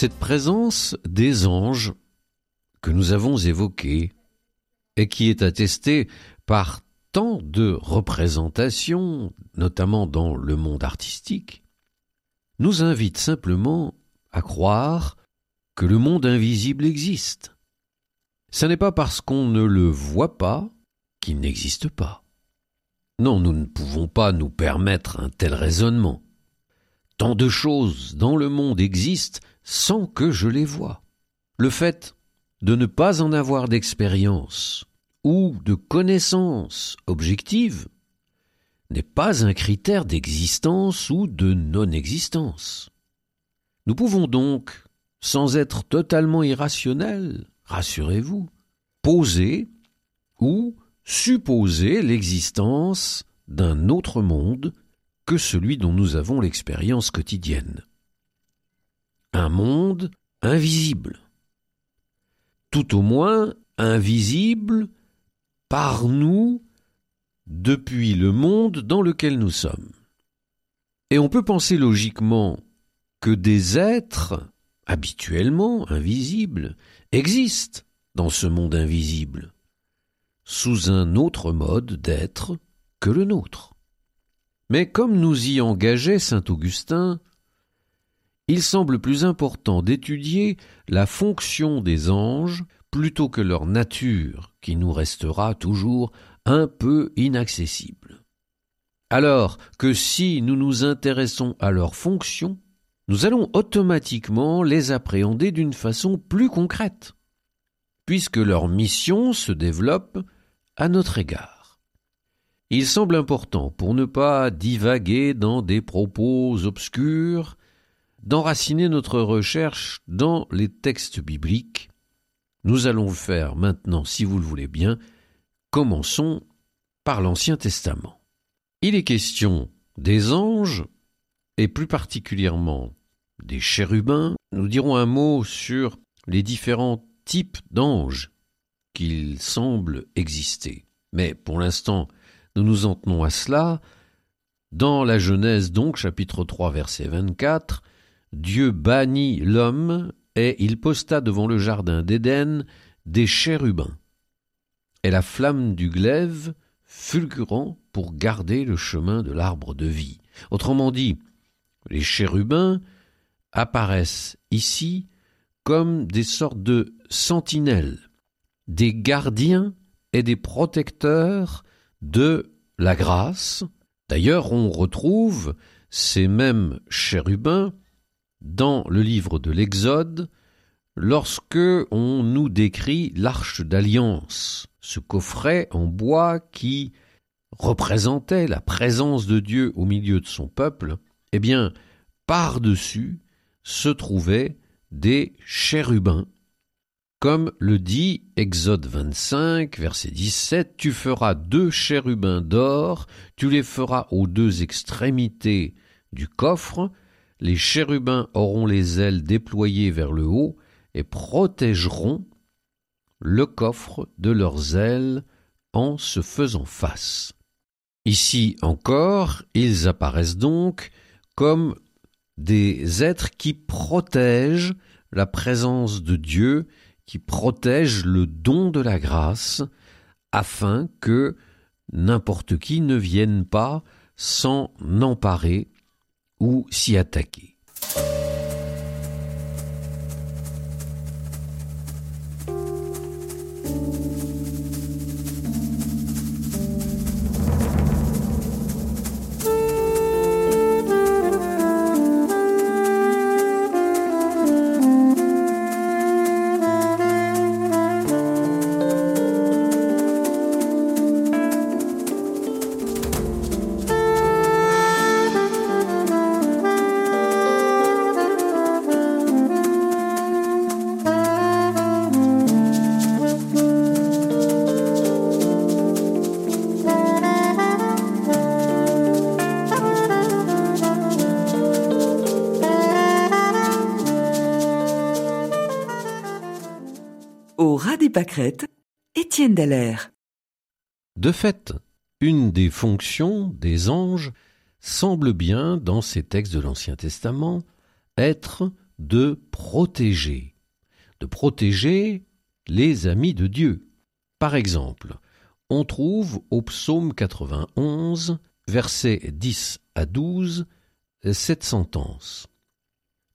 Cette présence des anges que nous avons évoquée et qui est attestée par tant de représentations, notamment dans le monde artistique, nous invite simplement à croire que le monde invisible existe. Ce n'est pas parce qu'on ne le voit pas qu'il n'existe pas. Non, nous ne pouvons pas nous permettre un tel raisonnement. Tant de choses dans le monde existent sans que je les vois. Le fait de ne pas en avoir d'expérience ou de connaissance objective n'est pas un critère d'existence ou de non-existence. Nous pouvons donc, sans être totalement irrationnels, rassurez-vous, poser ou supposer l'existence d'un autre monde celui dont nous avons l'expérience quotidienne un monde invisible. Tout au moins invisible par nous depuis le monde dans lequel nous sommes. Et on peut penser logiquement que des êtres habituellement invisibles existent dans ce monde invisible, sous un autre mode d'être que le nôtre. Mais comme nous y engageait saint Augustin, il semble plus important d'étudier la fonction des anges plutôt que leur nature, qui nous restera toujours un peu inaccessible. Alors que si nous nous intéressons à leur fonction, nous allons automatiquement les appréhender d'une façon plus concrète, puisque leur mission se développe à notre égard. Il semble important, pour ne pas divaguer dans des propos obscurs, d'enraciner notre recherche dans les textes bibliques. Nous allons faire maintenant, si vous le voulez bien, commençons par l'Ancien Testament. Il est question des anges, et plus particulièrement des chérubins. Nous dirons un mot sur les différents types d'anges qu'il semble exister. Mais pour l'instant, nous nous en tenons à cela. Dans la Genèse donc, chapitre 3, verset 24, Dieu bannit l'homme, et il posta devant le jardin d'Éden des chérubins, et la flamme du glaive fulgurant pour garder le chemin de l'arbre de vie. Autrement dit, les chérubins apparaissent ici comme des sortes de sentinelles, des gardiens et des protecteurs de la grâce. D'ailleurs, on retrouve ces mêmes chérubins dans le livre de l'Exode lorsque on nous décrit l'arche d'alliance, ce coffret en bois qui représentait la présence de Dieu au milieu de son peuple, eh bien, par-dessus se trouvaient des chérubins. Comme le dit Exode 25, verset 17, Tu feras deux chérubins d'or, tu les feras aux deux extrémités du coffre, les chérubins auront les ailes déployées vers le haut et protégeront le coffre de leurs ailes en se faisant face. Ici encore, ils apparaissent donc comme des êtres qui protègent la présence de Dieu, qui protègent le don de la grâce, afin que n'importe qui ne vienne pas s'en emparer ou s'y attaquer. De fait, une des fonctions des anges semble bien, dans ces textes de l'Ancien Testament, être de protéger, de protéger les amis de Dieu. Par exemple, on trouve au psaume 91, versets 10 à 12, cette sentence.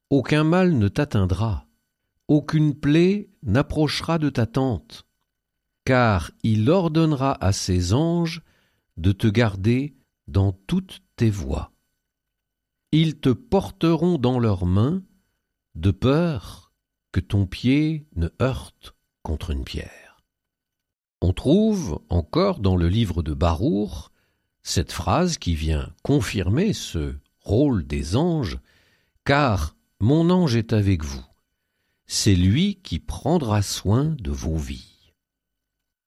Aucun mal ne t'atteindra, aucune plaie n'approchera de ta tente, car il ordonnera à ses anges de te garder dans toutes tes voies. Ils te porteront dans leurs mains, de peur que ton pied ne heurte contre une pierre. On trouve encore dans le livre de Barour cette phrase qui vient confirmer ce rôle des anges, car mon ange est avec vous. C'est lui qui prendra soin de vos vies.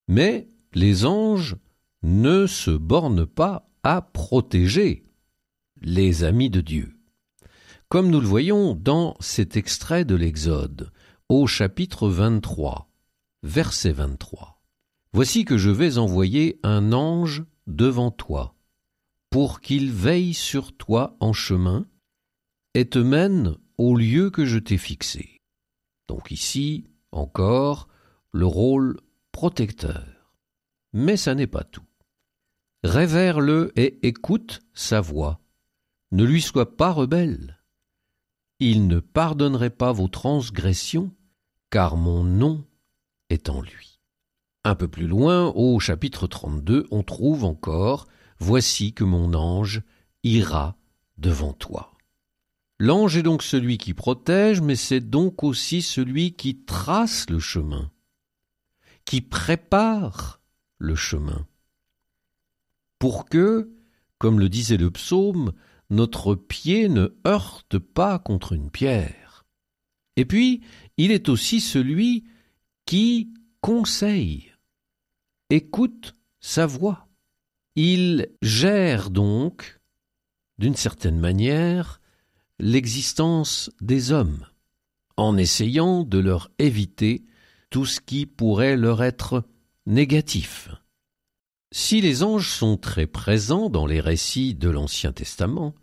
Mais les anges ne se bornent pas à protéger les amis de Dieu. Comme nous le voyons dans cet extrait de l'Exode, au chapitre 23, verset 23. Voici que je vais envoyer un ange devant toi, pour qu'il veille sur toi en chemin, et te mène au lieu que je t'ai fixé. Donc ici, encore, le rôle protecteur. Mais ça n'est pas tout. Révère-le et écoute sa voix. Ne lui sois pas rebelle. Il ne pardonnerait pas vos transgressions, car mon nom est en lui. Un peu plus loin, au chapitre 32, on trouve encore Voici que mon ange ira devant toi. L'ange est donc celui qui protège, mais c'est donc aussi celui qui trace le chemin, qui prépare le chemin, pour que, comme le disait le psaume, notre pied ne heurte pas contre une pierre. Et puis, il est aussi celui qui conseille, écoute sa voix. Il gère donc, d'une certaine manière, l'existence des hommes, en essayant de leur éviter tout ce qui pourrait leur être négatif. Si les anges sont très présents dans les récits de l'Ancien Testament,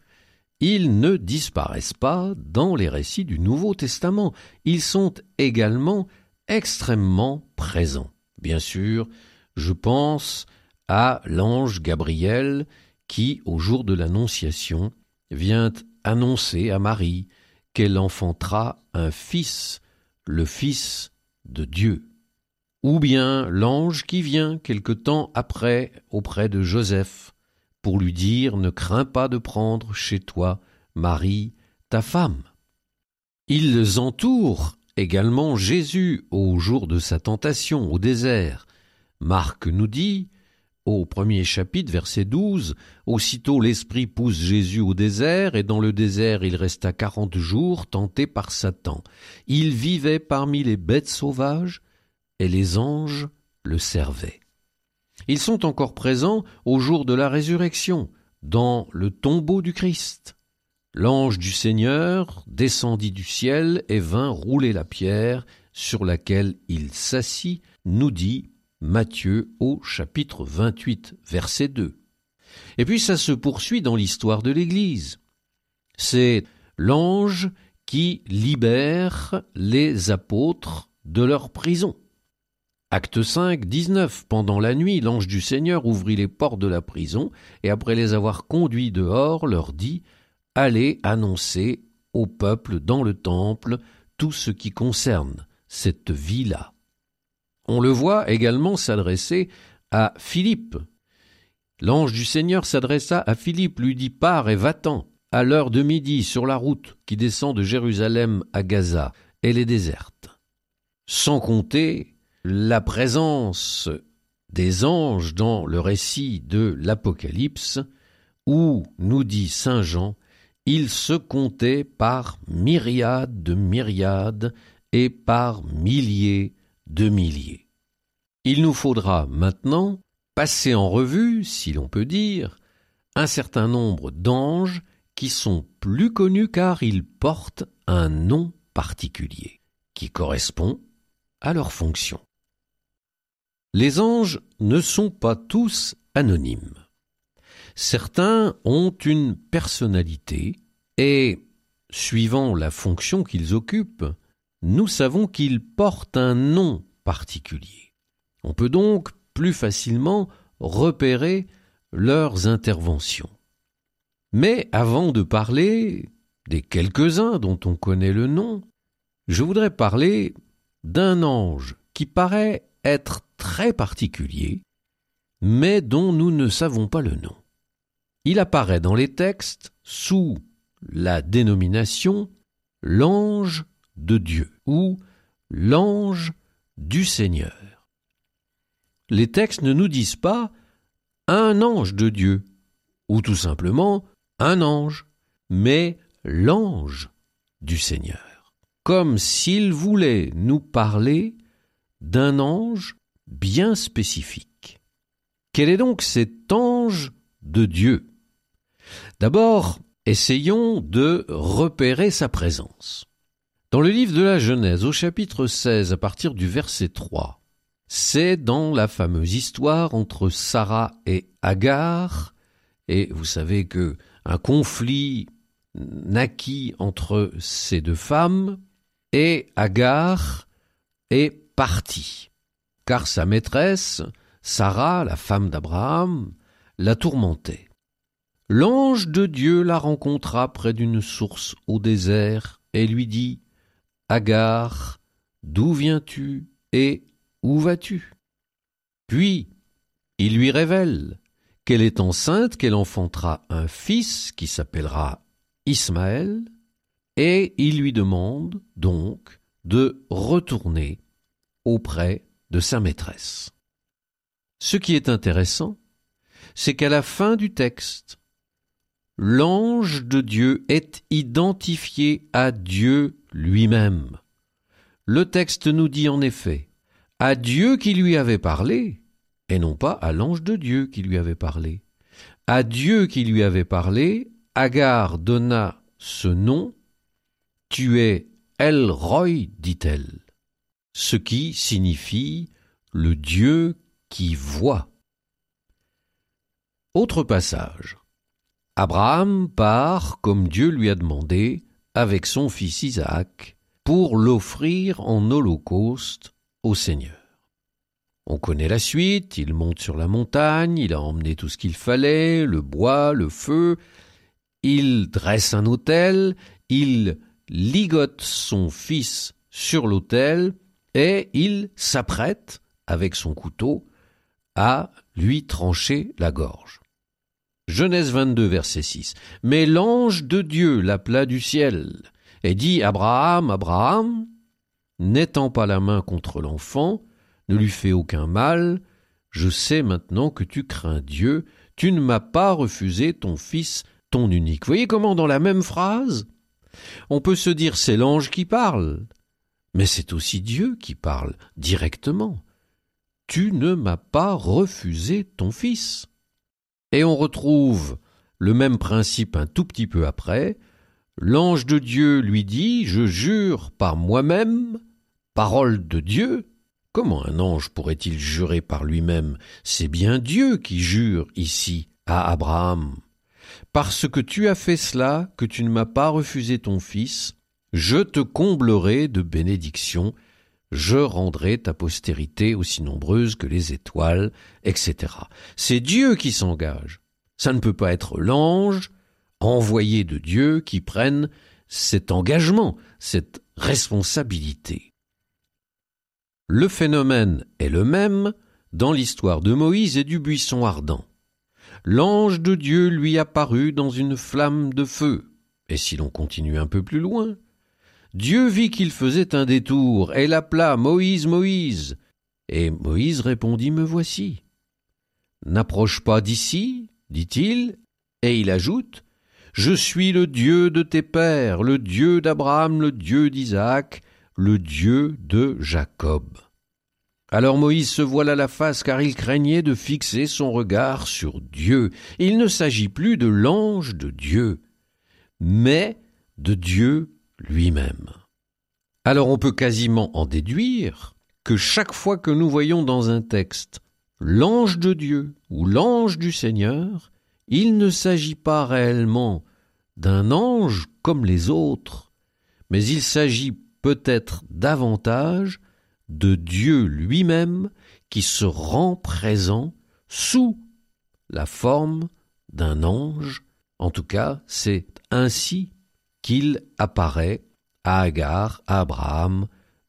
ils ne disparaissent pas dans les récits du Nouveau Testament. Ils sont également extrêmement présents. Bien sûr, je pense à l'ange Gabriel qui, au jour de l'Annonciation, vient annoncer à Marie qu'elle enfantera un fils, le Fils de Dieu ou bien l'ange qui vient quelque temps après auprès de Joseph pour lui dire Ne crains pas de prendre chez toi Marie, ta femme. Ils entourent également Jésus au jour de sa tentation au désert. Marc nous dit au premier chapitre, verset 12, Aussitôt l'Esprit pousse Jésus au désert, et dans le désert il resta quarante jours, tenté par Satan. Il vivait parmi les bêtes sauvages, et les anges le servaient. Ils sont encore présents au jour de la résurrection, dans le tombeau du Christ. L'ange du Seigneur descendit du ciel et vint rouler la pierre sur laquelle il s'assit, nous dit Matthieu au chapitre 28, verset 2. Et puis ça se poursuit dans l'histoire de l'Église. C'est l'ange qui libère les apôtres de leur prison. Acte 5, 19. Pendant la nuit, l'ange du Seigneur ouvrit les portes de la prison, et après les avoir conduits dehors, leur dit Allez annoncer au peuple dans le temple tout ce qui concerne cette vie-là. On le voit également s'adresser à Philippe. L'ange du Seigneur s'adressa à Philippe, lui dit Pars et va-t'en, à l'heure de midi, sur la route qui descend de Jérusalem à Gaza. Elle est déserte. Sans compter la présence des anges dans le récit de l'Apocalypse, où, nous dit Saint Jean, ils se comptaient par myriades de myriades et par milliers de milliers. Il nous faudra maintenant passer en revue, si l'on peut dire, un certain nombre d'anges qui sont plus connus car ils portent un nom particulier, qui correspond à leur fonction. Les anges ne sont pas tous anonymes. Certains ont une personnalité et, suivant la fonction qu'ils occupent, nous savons qu'ils portent un nom particulier. On peut donc plus facilement repérer leurs interventions. Mais avant de parler des quelques-uns dont on connaît le nom, je voudrais parler d'un ange qui paraît être très particulier, mais dont nous ne savons pas le nom. Il apparaît dans les textes sous la dénomination l'ange de Dieu ou l'ange du Seigneur. Les textes ne nous disent pas un ange de Dieu ou tout simplement un ange, mais l'ange du Seigneur, comme s'il voulait nous parler d'un ange bien spécifique. Quel est donc cet ange de Dieu? D'abord, essayons de repérer sa présence. Dans le livre de la Genèse, au chapitre 16, à partir du verset 3, c'est dans la fameuse histoire entre Sarah et Agar, et vous savez que un conflit naquit entre ces deux femmes, et Agar est partie, car sa maîtresse, Sarah, la femme d'Abraham, la tourmentait. L'ange de Dieu la rencontra près d'une source au désert et lui dit Agar, d'où viens-tu et où vas-tu? Puis il lui révèle qu'elle est enceinte, qu'elle enfantera un fils qui s'appellera Ismaël, et il lui demande donc de retourner auprès de sa maîtresse. Ce qui est intéressant, c'est qu'à la fin du texte, l'ange de Dieu est identifié à Dieu lui-même. Le texte nous dit en effet à Dieu qui lui avait parlé, et non pas à l'ange de Dieu qui lui avait parlé. À Dieu qui lui avait parlé, Agar donna ce nom, Tu es El Roy, dit-elle, ce qui signifie le Dieu qui voit. Autre passage. Abraham part, comme Dieu lui a demandé, avec son fils Isaac, pour l'offrir en holocauste au Seigneur. On connaît la suite, il monte sur la montagne, il a emmené tout ce qu'il fallait, le bois, le feu, il dresse un autel, il ligote son fils sur l'autel, et il s'apprête, avec son couteau, à lui trancher la gorge. Genèse 22, verset 6. Mais l'ange de Dieu l'appela du ciel et dit Abraham, Abraham, n'étends pas la main contre l'enfant, ne lui fais aucun mal, je sais maintenant que tu crains Dieu, tu ne m'as pas refusé ton fils, ton unique. Voyez comment dans la même phrase, on peut se dire c'est l'ange qui parle, mais c'est aussi Dieu qui parle directement. Tu ne m'as pas refusé ton fils. Et on retrouve le même principe un tout petit peu après. L'ange de Dieu lui dit, Je jure par moi-même, parole de Dieu. Comment un ange pourrait-il jurer par lui-même? C'est bien Dieu qui jure ici à Abraham. Parce que tu as fait cela, que tu ne m'as pas refusé ton fils, je te comblerai de bénédictions je rendrai ta postérité aussi nombreuse que les étoiles, etc. C'est Dieu qui s'engage. Ça ne peut pas être l'ange envoyé de Dieu qui prenne cet engagement, cette responsabilité. Le phénomène est le même dans l'histoire de Moïse et du buisson ardent. L'ange de Dieu lui apparut dans une flamme de feu. Et si l'on continue un peu plus loin, Dieu vit qu'il faisait un détour, et l'appela Moïse, Moïse. Et Moïse répondit, Me voici. N'approche pas d'ici, dit-il, et il ajoute, Je suis le Dieu de tes pères, le Dieu d'Abraham, le Dieu d'Isaac, le Dieu de Jacob. Alors Moïse se voila la face car il craignait de fixer son regard sur Dieu. Il ne s'agit plus de l'ange de Dieu, mais de Dieu lui-même. Alors on peut quasiment en déduire que chaque fois que nous voyons dans un texte l'ange de Dieu ou l'ange du Seigneur, il ne s'agit pas réellement d'un ange comme les autres, mais il s'agit peut-être davantage de Dieu lui-même qui se rend présent sous la forme d'un ange. En tout cas, c'est ainsi qu'il apparaît à Agar, à Abraham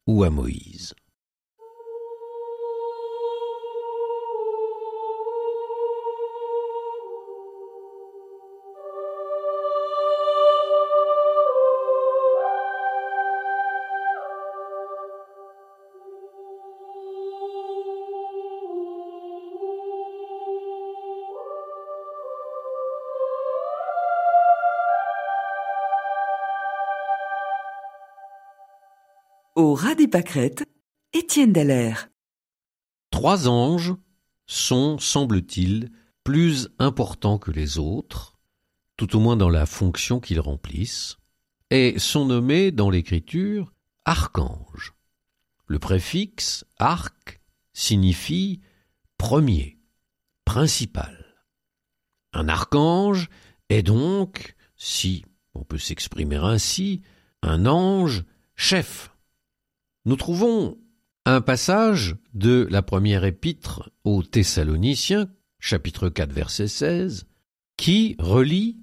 ou à Moïse. Au ras des pâquerettes, Étienne Dallaire. Trois anges sont, semble-t-il, plus importants que les autres, tout au moins dans la fonction qu'ils remplissent, et sont nommés dans l'écriture archanges. Le préfixe arc signifie premier, principal. Un archange est donc, si on peut s'exprimer ainsi, un ange chef nous trouvons un passage de la première épître aux Thessaloniciens, chapitre 4, verset 16, qui relie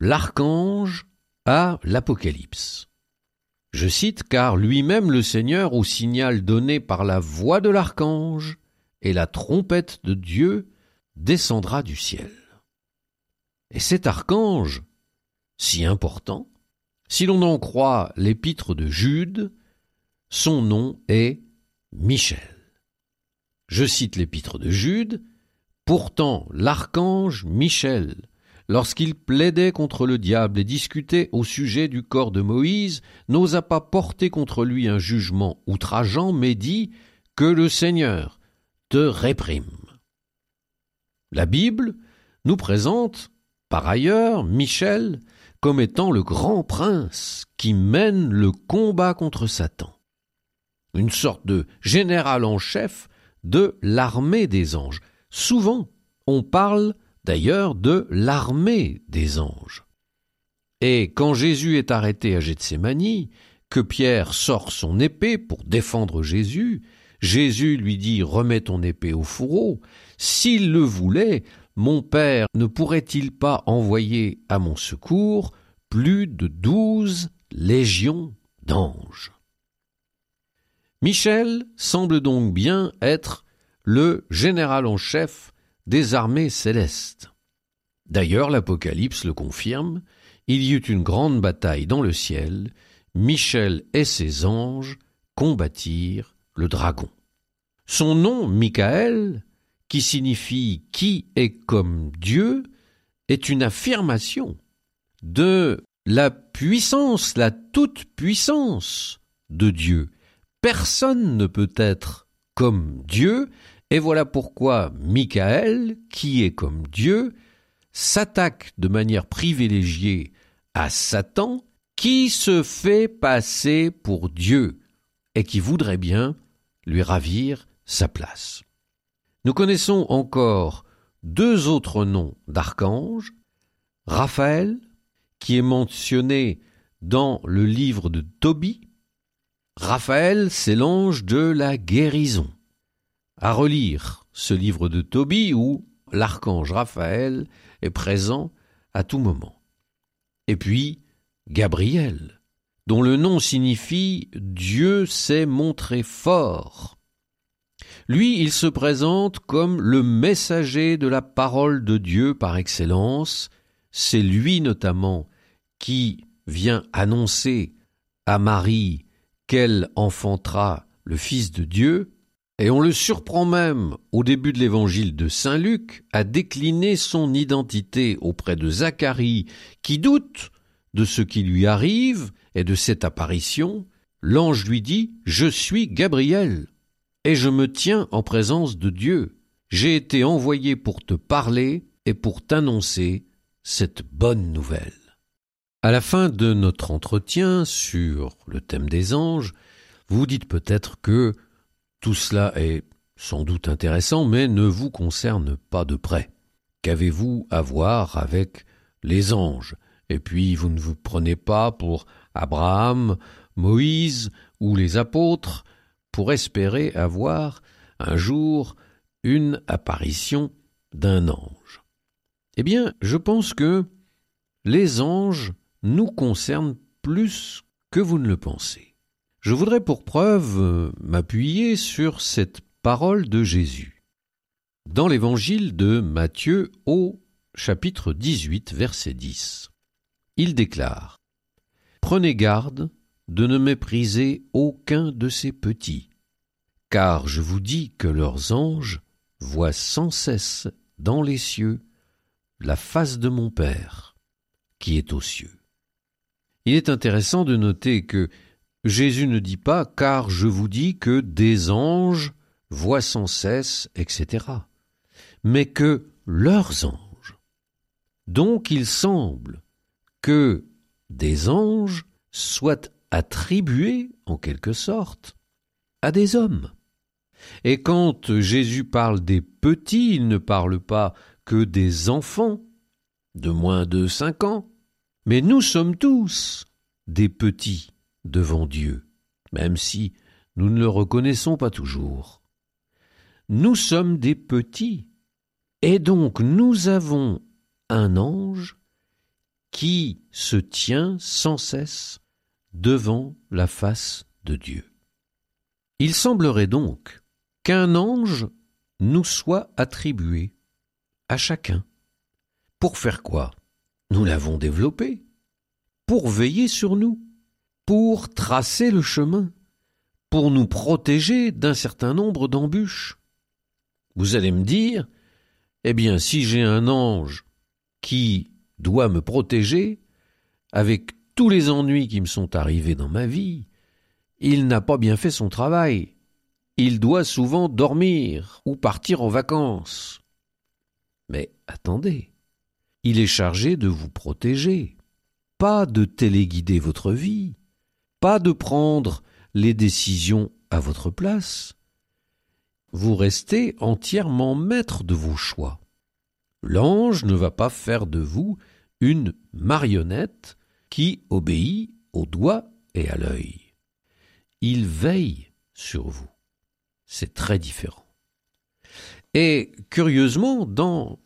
l'archange à l'Apocalypse. Je cite car lui-même le Seigneur, au signal donné par la voix de l'archange et la trompette de Dieu, descendra du ciel. Et cet archange, si important, si l'on en croit l'épître de Jude, son nom est Michel. Je cite l'épître de Jude. Pourtant, l'archange Michel, lorsqu'il plaidait contre le diable et discutait au sujet du corps de Moïse, n'osa pas porter contre lui un jugement outrageant, mais dit que le Seigneur te réprime. La Bible nous présente, par ailleurs, Michel comme étant le grand prince qui mène le combat contre Satan une sorte de général en chef de l'armée des anges. Souvent, on parle d'ailleurs de l'armée des anges. Et quand Jésus est arrêté à Gethsémanie, que Pierre sort son épée pour défendre Jésus, Jésus lui dit Remets ton épée au fourreau. S'il le voulait, mon Père ne pourrait-il pas envoyer à mon secours plus de douze légions d'anges? Michel semble donc bien être le général en chef des armées célestes. D'ailleurs, l'Apocalypse le confirme, il y eut une grande bataille dans le ciel, Michel et ses anges combattirent le dragon. Son nom, Michael, qui signifie qui est comme Dieu, est une affirmation de la puissance, la toute-puissance de Dieu, Personne ne peut être comme Dieu, et voilà pourquoi Michael, qui est comme Dieu, s'attaque de manière privilégiée à Satan, qui se fait passer pour Dieu, et qui voudrait bien lui ravir sa place. Nous connaissons encore deux autres noms d'archanges, Raphaël, qui est mentionné dans le livre de Tobie, Raphaël, c'est l'ange de la guérison. À relire ce livre de Tobie où l'archange Raphaël est présent à tout moment. Et puis, Gabriel, dont le nom signifie Dieu s'est montré fort. Lui, il se présente comme le messager de la parole de Dieu par excellence. C'est lui notamment qui vient annoncer à Marie qu'elle enfantera le Fils de Dieu, et on le surprend même au début de l'évangile de Saint Luc à décliner son identité auprès de Zacharie, qui doute de ce qui lui arrive et de cette apparition. L'ange lui dit Je suis Gabriel, et je me tiens en présence de Dieu. J'ai été envoyé pour te parler et pour t'annoncer cette bonne nouvelle. À la fin de notre entretien sur le thème des anges, vous dites peut-être que Tout cela est sans doute intéressant, mais ne vous concerne pas de près. Qu'avez-vous à voir avec les anges? Et puis vous ne vous prenez pas pour Abraham, Moïse ou les apôtres pour espérer avoir un jour une apparition d'un ange. Eh bien, je pense que les anges nous concernent plus que vous ne le pensez. Je voudrais pour preuve euh, m'appuyer sur cette parole de Jésus. Dans l'évangile de Matthieu au chapitre 18 verset 10, il déclare Prenez garde de ne mépriser aucun de ces petits, car je vous dis que leurs anges voient sans cesse dans les cieux la face de mon Père qui est aux cieux. Il est intéressant de noter que Jésus ne dit pas car je vous dis que des anges voient sans cesse, etc., mais que leurs anges. Donc il semble que des anges soient attribués, en quelque sorte, à des hommes. Et quand Jésus parle des petits, il ne parle pas que des enfants de moins de cinq ans, mais nous sommes tous des petits devant Dieu, même si nous ne le reconnaissons pas toujours. Nous sommes des petits, et donc nous avons un ange qui se tient sans cesse devant la face de Dieu. Il semblerait donc qu'un ange nous soit attribué à chacun. Pour faire quoi? Nous l'avons développé. Pour veiller sur nous, pour tracer le chemin, pour nous protéger d'un certain nombre d'embûches. Vous allez me dire, eh bien, si j'ai un ange qui doit me protéger, avec tous les ennuis qui me sont arrivés dans ma vie, il n'a pas bien fait son travail. Il doit souvent dormir ou partir en vacances. Mais attendez, il est chargé de vous protéger, pas de téléguider votre vie, pas de prendre les décisions à votre place. Vous restez entièrement maître de vos choix. L'ange ne va pas faire de vous une marionnette qui obéit au doigt et à l'œil. Il veille sur vous. C'est très différent. Et curieusement, dans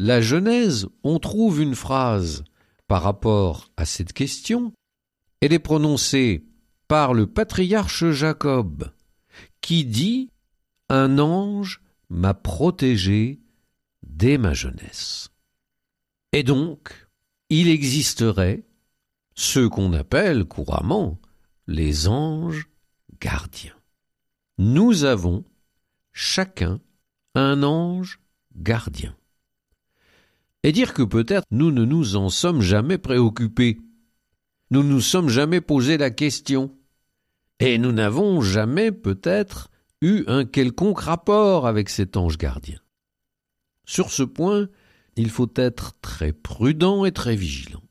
la Genèse, on trouve une phrase par rapport à cette question. Elle est prononcée par le patriarche Jacob, qui dit Un ange m'a protégé dès ma jeunesse. Et donc, il existerait ceux qu'on appelle couramment les anges gardiens. Nous avons chacun un ange gardien. Et dire que peut-être nous ne nous en sommes jamais préoccupés. Nous ne nous sommes jamais posé la question. Et nous n'avons jamais peut-être eu un quelconque rapport avec cet ange gardien. Sur ce point, il faut être très prudent et très vigilant.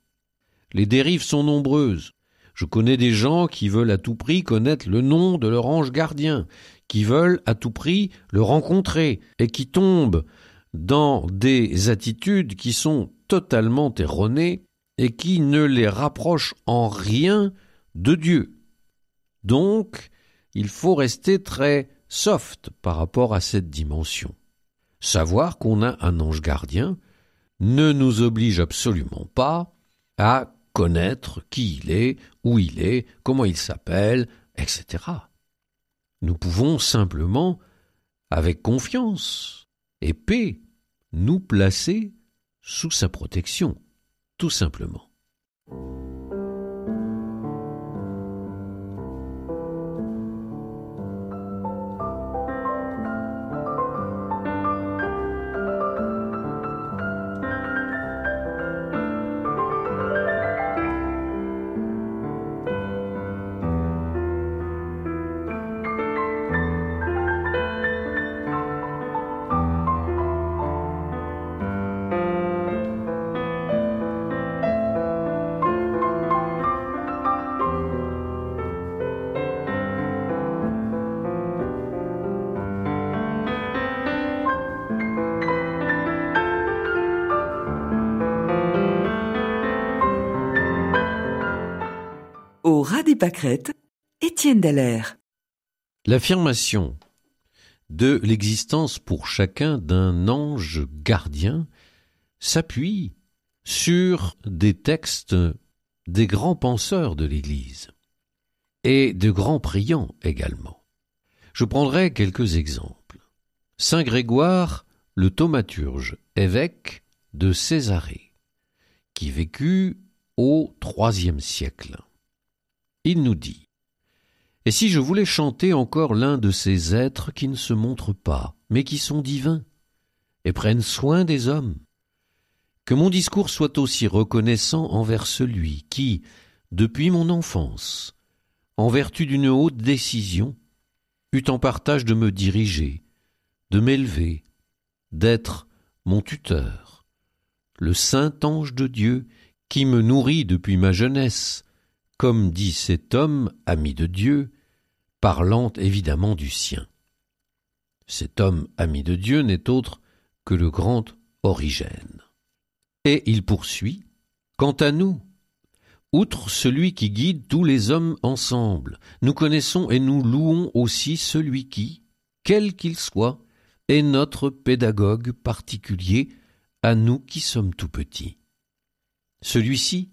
Les dérives sont nombreuses. Je connais des gens qui veulent à tout prix connaître le nom de leur ange gardien, qui veulent à tout prix le rencontrer, et qui tombent dans des attitudes qui sont totalement erronées et qui ne les rapprochent en rien de Dieu. Donc, il faut rester très soft par rapport à cette dimension. Savoir qu'on a un ange gardien ne nous oblige absolument pas à connaître qui il est, où il est, comment il s'appelle, etc. Nous pouvons simplement, avec confiance et paix, nous placer sous sa protection, tout simplement. Au Étienne Dallaire. L'affirmation de l'existence pour chacun d'un ange gardien s'appuie sur des textes des grands penseurs de l'Église et de grands priants également. Je prendrai quelques exemples. Saint Grégoire, le thaumaturge, évêque de Césarée, qui vécut au IIIe siècle. Il nous dit Et si je voulais chanter encore l'un de ces êtres qui ne se montrent pas, mais qui sont divins, et prennent soin des hommes, que mon discours soit aussi reconnaissant envers celui qui, depuis mon enfance, en vertu d'une haute décision, eut en partage de me diriger, de m'élever, d'être mon tuteur, le saint ange de Dieu qui me nourrit depuis ma jeunesse, comme dit cet homme ami de Dieu, parlant évidemment du sien. Cet homme ami de Dieu n'est autre que le grand Origène. Et il poursuit Quant à nous, outre celui qui guide tous les hommes ensemble, nous connaissons et nous louons aussi celui qui, quel qu'il soit, est notre pédagogue particulier à nous qui sommes tout petits. Celui-ci,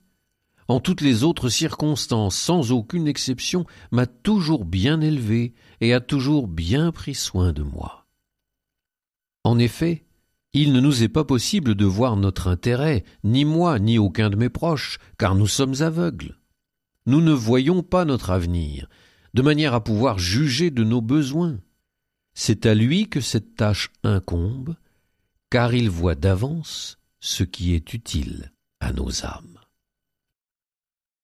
en toutes les autres circonstances, sans aucune exception, m'a toujours bien élevé et a toujours bien pris soin de moi. En effet, il ne nous est pas possible de voir notre intérêt, ni moi, ni aucun de mes proches, car nous sommes aveugles. Nous ne voyons pas notre avenir, de manière à pouvoir juger de nos besoins. C'est à lui que cette tâche incombe, car il voit d'avance ce qui est utile à nos âmes.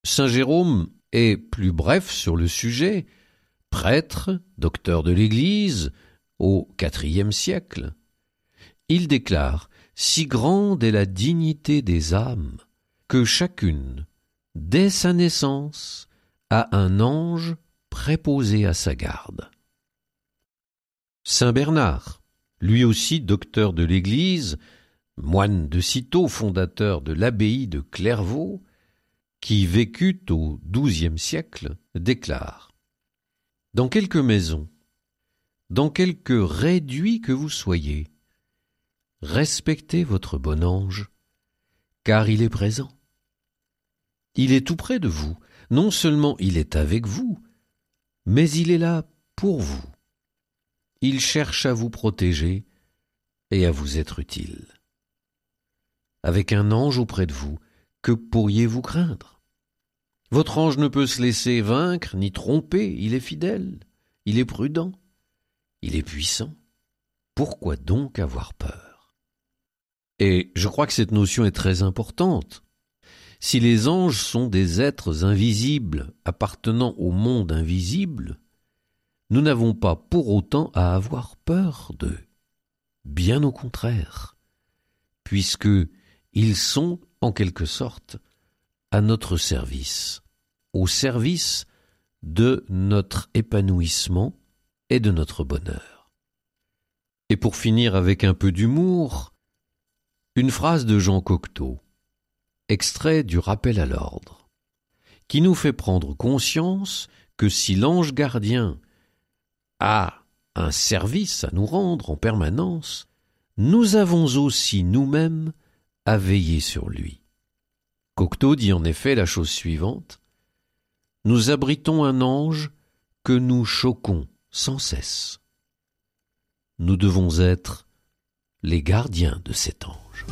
Saint Jérôme est plus bref sur le sujet, prêtre, docteur de l'Église, au IVe siècle il déclare Si grande est la dignité des âmes, que chacune, dès sa naissance, a un ange préposé à sa garde. Saint Bernard, lui aussi docteur de l'Église, moine de Cîteaux, fondateur de l'abbaye de Clairvaux, qui vécut au XIIe siècle, déclare Dans quelque maison, dans quelque réduit que vous soyez, respectez votre bon ange, car il est présent. Il est tout près de vous, non seulement il est avec vous, mais il est là pour vous. Il cherche à vous protéger et à vous être utile. Avec un ange auprès de vous, que pourriez-vous craindre? Votre ange ne peut se laisser vaincre ni tromper, il est fidèle, il est prudent, il est puissant. Pourquoi donc avoir peur? Et je crois que cette notion est très importante. Si les anges sont des êtres invisibles appartenant au monde invisible, nous n'avons pas pour autant à avoir peur d'eux. Bien au contraire, puisque ils sont, en quelque sorte, à notre service, au service de notre épanouissement et de notre bonheur. Et pour finir avec un peu d'humour, une phrase de Jean Cocteau, extrait du rappel à l'ordre, qui nous fait prendre conscience que si l'ange gardien a un service à nous rendre en permanence, nous avons aussi nous-mêmes à veiller sur lui. Cocteau dit en effet la chose suivante Nous abritons un ange que nous choquons sans cesse. Nous devons être les gardiens de cet ange.